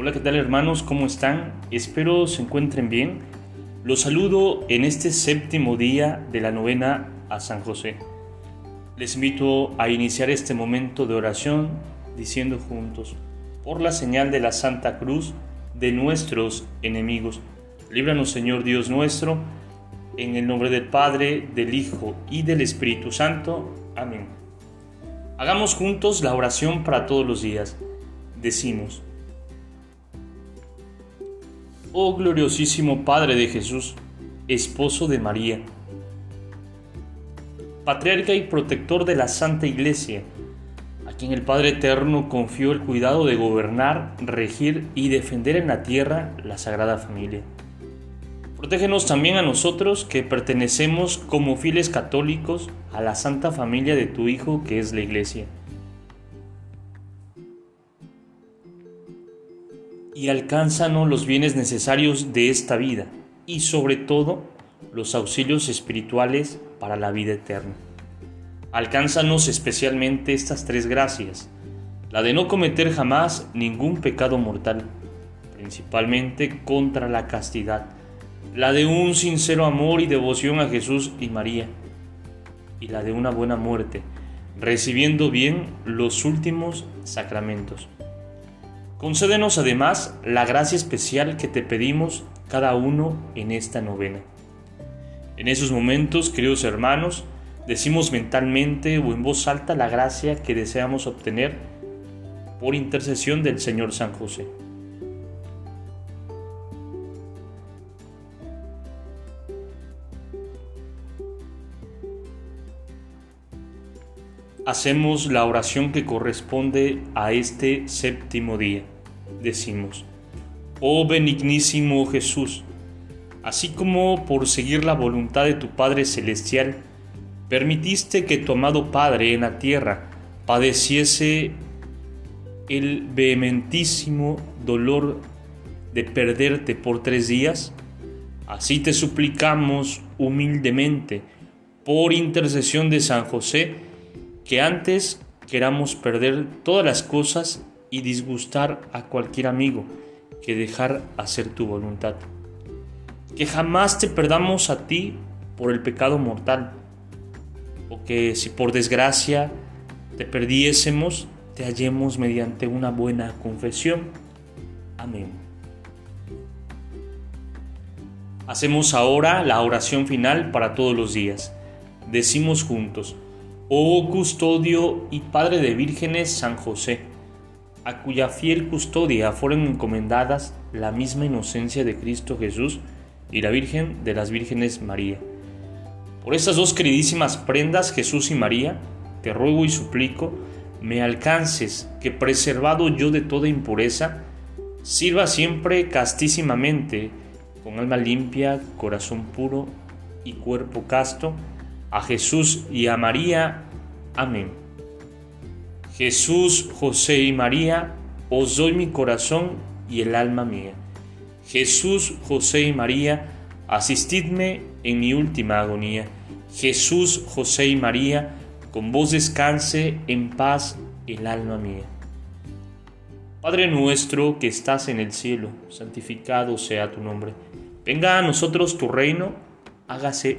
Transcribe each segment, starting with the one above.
Hola, ¿qué tal hermanos? ¿Cómo están? Espero se encuentren bien. Los saludo en este séptimo día de la novena a San José. Les invito a iniciar este momento de oración diciendo juntos, por la señal de la Santa Cruz de nuestros enemigos, líbranos Señor Dios nuestro, en el nombre del Padre, del Hijo y del Espíritu Santo. Amén. Hagamos juntos la oración para todos los días. Decimos, Oh gloriosísimo Padre de Jesús, esposo de María, patriarca y protector de la Santa Iglesia, a quien el Padre Eterno confió el cuidado de gobernar, regir y defender en la tierra la Sagrada Familia. Protégenos también a nosotros que pertenecemos como fieles católicos a la Santa Familia de tu Hijo que es la Iglesia. Y alcánzanos los bienes necesarios de esta vida y sobre todo los auxilios espirituales para la vida eterna. Alcánzanos especialmente estas tres gracias, la de no cometer jamás ningún pecado mortal, principalmente contra la castidad, la de un sincero amor y devoción a Jesús y María, y la de una buena muerte, recibiendo bien los últimos sacramentos. Concédenos además la gracia especial que te pedimos cada uno en esta novena. En esos momentos, queridos hermanos, decimos mentalmente o en voz alta la gracia que deseamos obtener por intercesión del Señor San José. Hacemos la oración que corresponde a este séptimo día. Decimos, oh benignísimo Jesús, así como por seguir la voluntad de tu Padre Celestial, permitiste que tu amado Padre en la tierra padeciese el vehementísimo dolor de perderte por tres días, así te suplicamos humildemente, por intercesión de San José, que antes queramos perder todas las cosas y disgustar a cualquier amigo que dejar hacer tu voluntad. Que jamás te perdamos a ti por el pecado mortal, o que si por desgracia te perdiésemos, te hallemos mediante una buena confesión. Amén. Hacemos ahora la oración final para todos los días. Decimos juntos, Oh custodio y padre de vírgenes San José, a cuya fiel custodia fueron encomendadas la misma inocencia de Cristo Jesús y la Virgen de las Vírgenes María. Por estas dos queridísimas prendas, Jesús y María, te ruego y suplico, me alcances que preservado yo de toda impureza, sirva siempre castísimamente, con alma limpia, corazón puro y cuerpo casto, a Jesús y a María. Amén. Jesús, José y María, os doy mi corazón y el alma mía. Jesús, José y María, asistidme en mi última agonía. Jesús, José y María, con vos descanse en paz el alma mía. Padre nuestro que estás en el cielo, santificado sea tu nombre. Venga a nosotros tu reino, hágase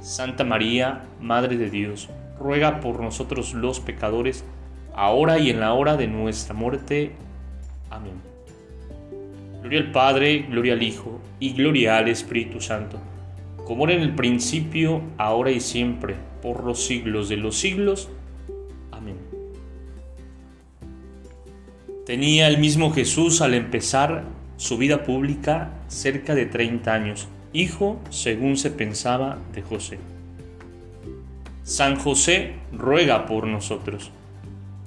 Santa María, Madre de Dios, ruega por nosotros los pecadores, ahora y en la hora de nuestra muerte. Amén. Gloria al Padre, gloria al Hijo y gloria al Espíritu Santo, como era en el principio, ahora y siempre, por los siglos de los siglos. Amén. Tenía el mismo Jesús al empezar su vida pública cerca de 30 años hijo, según se pensaba, de José. San José ruega por nosotros,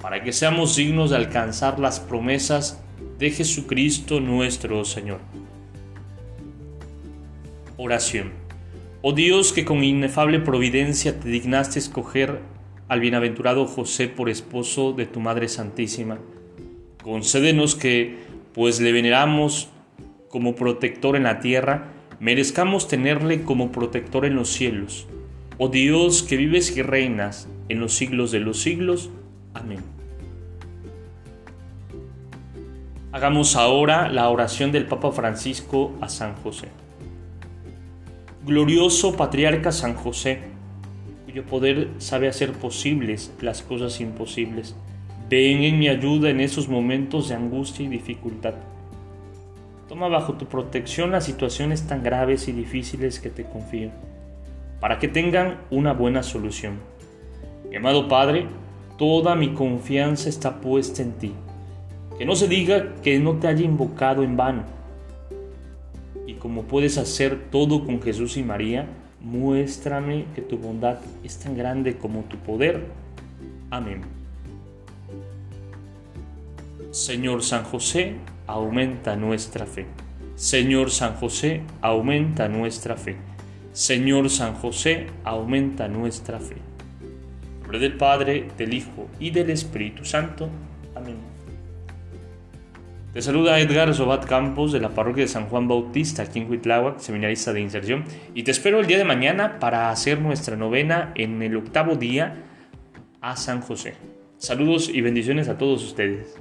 para que seamos dignos de alcanzar las promesas de Jesucristo nuestro Señor. Oración. Oh Dios que con inefable providencia te dignaste escoger al bienaventurado José por esposo de tu Madre Santísima, concédenos que, pues le veneramos como protector en la tierra, merezcamos tenerle como protector en los cielos. Oh Dios que vives y reinas en los siglos de los siglos. Amén. Hagamos ahora la oración del Papa Francisco a San José. Glorioso Patriarca San José, cuyo poder sabe hacer posibles las cosas imposibles, ven en mi ayuda en esos momentos de angustia y dificultad. Toma bajo tu protección las situaciones tan graves y difíciles que te confío, para que tengan una buena solución. Mi amado Padre, toda mi confianza está puesta en ti. Que no se diga que no te haya invocado en vano como puedes hacer todo con Jesús y María, muéstrame que tu bondad es tan grande como tu poder. Amén. Señor San José, aumenta nuestra fe. Señor San José, aumenta nuestra fe. Señor San José, aumenta nuestra fe. En nombre del Padre, del Hijo y del Espíritu Santo. Amén. Te saluda Edgar Zobat Campos de la parroquia de San Juan Bautista aquí en Huitláhuac, seminarista de inserción, y te espero el día de mañana para hacer nuestra novena en el octavo día a San José. Saludos y bendiciones a todos ustedes.